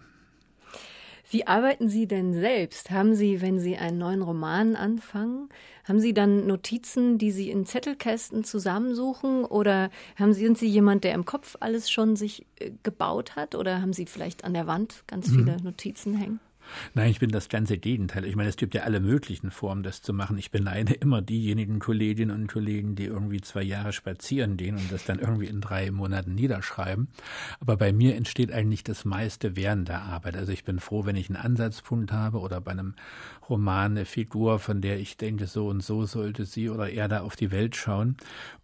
Wie arbeiten Sie denn selbst? Haben Sie, wenn Sie einen neuen Roman anfangen, haben Sie dann Notizen, die Sie in Zettelkästen zusammensuchen? Oder haben Sie, sind Sie jemand, der im Kopf alles schon sich äh, gebaut hat? Oder haben Sie vielleicht an der Wand ganz mhm. viele Notizen hängen? Nein, ich bin das ganze Gegenteil. Ich meine, es gibt ja alle möglichen Formen, das zu machen. Ich beneide immer diejenigen Kolleginnen und Kollegen, die irgendwie zwei Jahre spazieren gehen und das dann irgendwie in drei Monaten niederschreiben. Aber bei mir entsteht eigentlich das meiste während der Arbeit. Also ich bin froh, wenn ich einen Ansatzpunkt habe oder bei einem Roman eine Figur, von der ich denke, so und so sollte sie oder er da auf die Welt schauen.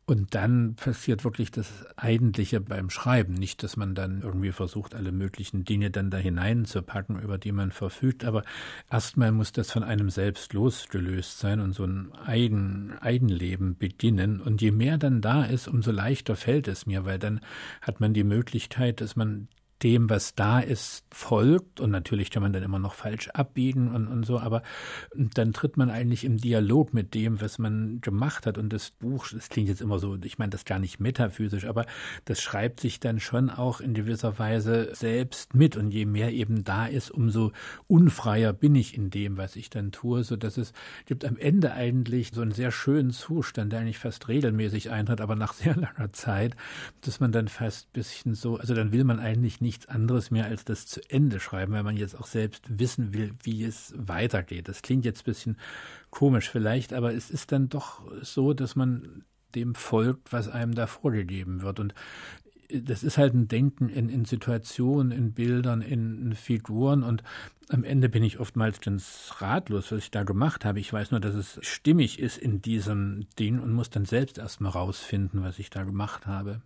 Und dann passiert wirklich das Eigentliche beim Schreiben. Nicht, dass man dann irgendwie versucht, alle möglichen Dinge dann da hineinzupacken, über die man verfügt. Aber erstmal muss das von einem selbst losgelöst sein und so ein Eigen, Eigenleben beginnen. Und je mehr dann da ist, umso leichter fällt es mir, weil dann hat man die Möglichkeit, dass man dem, was da ist, folgt. Und natürlich kann man dann immer noch falsch abbiegen und, und so, aber dann tritt man eigentlich im Dialog mit dem, was man gemacht hat. Und das Buch, das klingt jetzt immer so, ich meine das gar nicht metaphysisch, aber das schreibt sich dann schon auch in gewisser Weise selbst mit. Und je mehr eben da ist, umso unfreier bin ich in dem, was ich dann tue, so dass es gibt am Ende eigentlich so einen sehr schönen Zustand, der eigentlich fast regelmäßig eintritt, aber nach sehr langer Zeit, dass man dann fast bisschen so, also dann will man eigentlich nichts anderes mehr als das zu Ende schreiben, weil man jetzt auch selbst wissen will, wie es weitergeht. Das klingt jetzt ein bisschen komisch vielleicht, aber es ist dann doch so, dass man dem folgt, was einem da vorgegeben wird. Und das ist halt ein Denken in, in Situationen, in Bildern, in, in, Figuren und am Ende bin ich oftmals ganz ratlos, was ich da gemacht habe. Ich weiß nur, dass es stimmig ist in diesem Ding und muss dann selbst erstmal rausfinden, was ich da gemacht habe.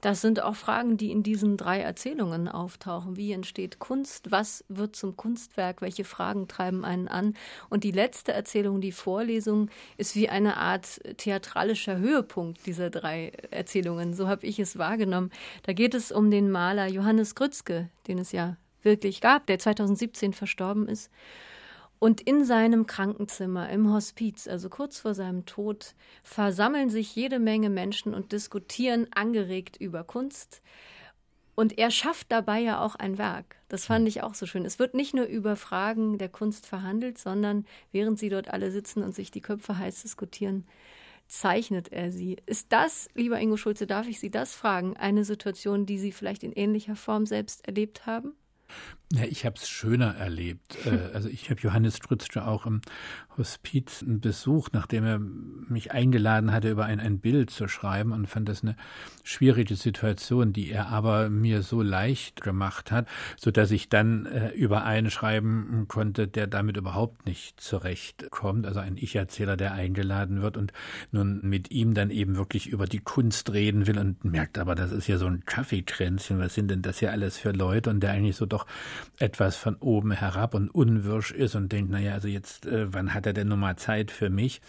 Das sind auch Fragen, die in diesen drei Erzählungen auftauchen. Wie entsteht Kunst? Was wird zum Kunstwerk? Welche Fragen treiben einen an? Und die letzte Erzählung, die Vorlesung, ist wie eine Art theatralischer Höhepunkt dieser drei Erzählungen. So habe ich es wahrgenommen. Da geht es um den Maler Johannes Grützke, den es ja wirklich gab, der 2017 verstorben ist. Und in seinem Krankenzimmer im Hospiz, also kurz vor seinem Tod, versammeln sich jede Menge Menschen und diskutieren angeregt über Kunst. Und er schafft dabei ja auch ein Werk. Das fand ich auch so schön. Es wird nicht nur über Fragen der Kunst verhandelt, sondern während sie dort alle sitzen und sich die Köpfe heiß diskutieren, zeichnet er sie. Ist das, lieber Ingo Schulze, darf ich Sie das fragen, eine Situation, die Sie vielleicht in ähnlicher Form selbst erlebt haben? Ja, ich habe es schöner erlebt. Äh, also ich habe Johannes Strützke auch im Hospiz besucht, nachdem er mich eingeladen hatte, über ein, ein Bild zu schreiben und fand das eine schwierige Situation, die er aber mir so leicht gemacht hat, so dass ich dann äh, über einen schreiben konnte, der damit überhaupt nicht zurechtkommt. Also ein Ich-Erzähler, der eingeladen wird und nun mit ihm dann eben wirklich über die Kunst reden will und merkt aber, das ist ja so ein Kaffeekränzchen, was sind denn das hier alles für Leute und der eigentlich so doch etwas von oben herab und unwirsch ist und denkt, naja, also jetzt, äh, wann hat er denn nochmal Zeit für mich?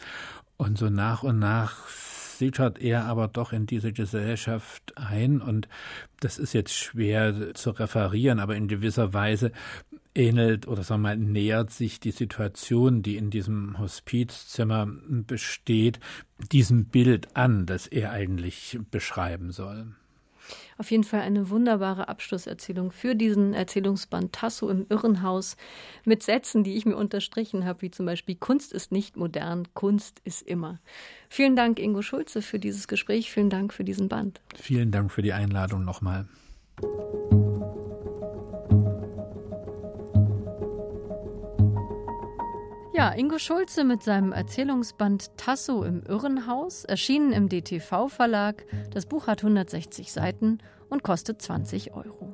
Und so nach und nach sickert er aber doch in diese Gesellschaft ein und das ist jetzt schwer zu referieren, aber in gewisser Weise ähnelt oder sagen wir mal nähert sich die Situation, die in diesem Hospizzimmer besteht, diesem Bild an, das er eigentlich beschreiben soll. Auf jeden Fall eine wunderbare Abschlusserzählung für diesen Erzählungsband Tasso im Irrenhaus mit Sätzen, die ich mir unterstrichen habe, wie zum Beispiel Kunst ist nicht modern, Kunst ist immer. Vielen Dank, Ingo Schulze, für dieses Gespräch. Vielen Dank für diesen Band. Vielen Dank für die Einladung nochmal. Ja, Ingo Schulze mit seinem Erzählungsband Tasso im Irrenhaus, erschienen im DTV-Verlag. Das Buch hat 160 Seiten und kostet 20 Euro.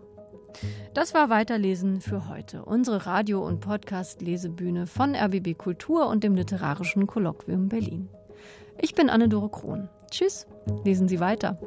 Das war Weiterlesen für heute. Unsere Radio- und Podcast-Lesebühne von RBB Kultur und dem Literarischen Kolloquium Berlin. Ich bin Anne-Dore Krohn. Tschüss, lesen Sie weiter.